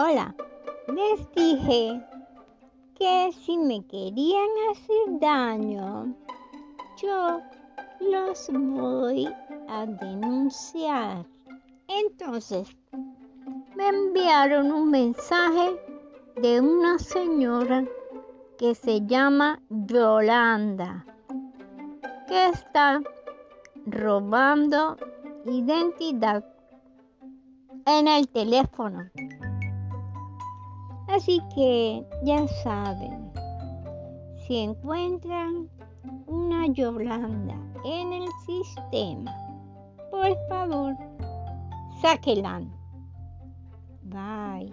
Hola, les dije que si me querían hacer daño, yo los voy a denunciar. Entonces, me enviaron un mensaje de una señora que se llama Yolanda, que está robando identidad en el teléfono. Así que ya saben, si encuentran una Yolanda en el sistema, por favor, sáquenla. Bye.